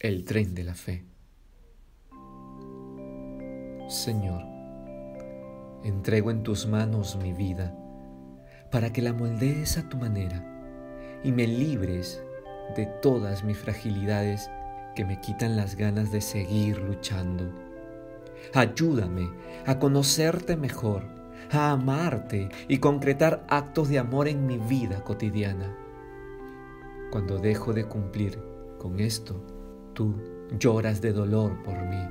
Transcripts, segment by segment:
El tren de la fe. Señor, entrego en tus manos mi vida para que la moldees a tu manera y me libres de todas mis fragilidades que me quitan las ganas de seguir luchando. Ayúdame a conocerte mejor, a amarte y concretar actos de amor en mi vida cotidiana. Cuando dejo de cumplir con esto, tú lloras de dolor por mí.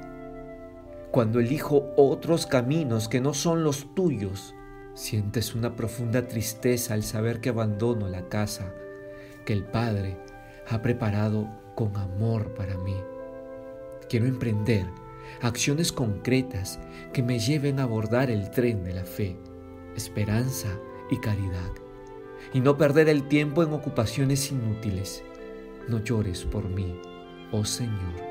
Cuando elijo otros caminos que no son los tuyos, sientes una profunda tristeza al saber que abandono la casa que el Padre ha preparado con amor para mí. Quiero emprender acciones concretas que me lleven a abordar el tren de la fe, esperanza y caridad, y no perder el tiempo en ocupaciones inútiles. No llores por mí oh Señor.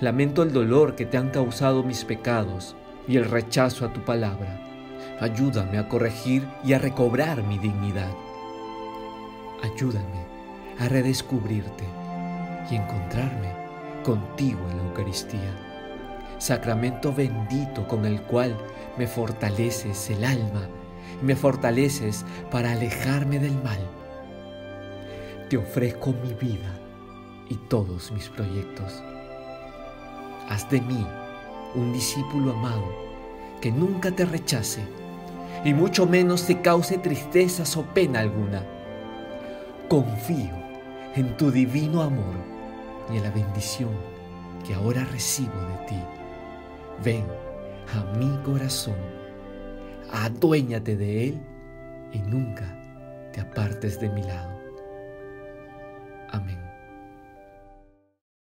Lamento el dolor que te han causado mis pecados y el rechazo a tu palabra. Ayúdame a corregir y a recobrar mi dignidad. Ayúdame a redescubrirte y encontrarme contigo en la Eucaristía. Sacramento bendito con el cual me fortaleces el alma y me fortaleces para alejarme del mal. Te ofrezco mi vida y todos mis proyectos. Haz de mí un discípulo amado que nunca te rechace y mucho menos te cause tristezas o pena alguna. Confío en tu divino amor y en la bendición que ahora recibo de ti. Ven a mi corazón, aduéñate de él y nunca te apartes de mi lado. Amén.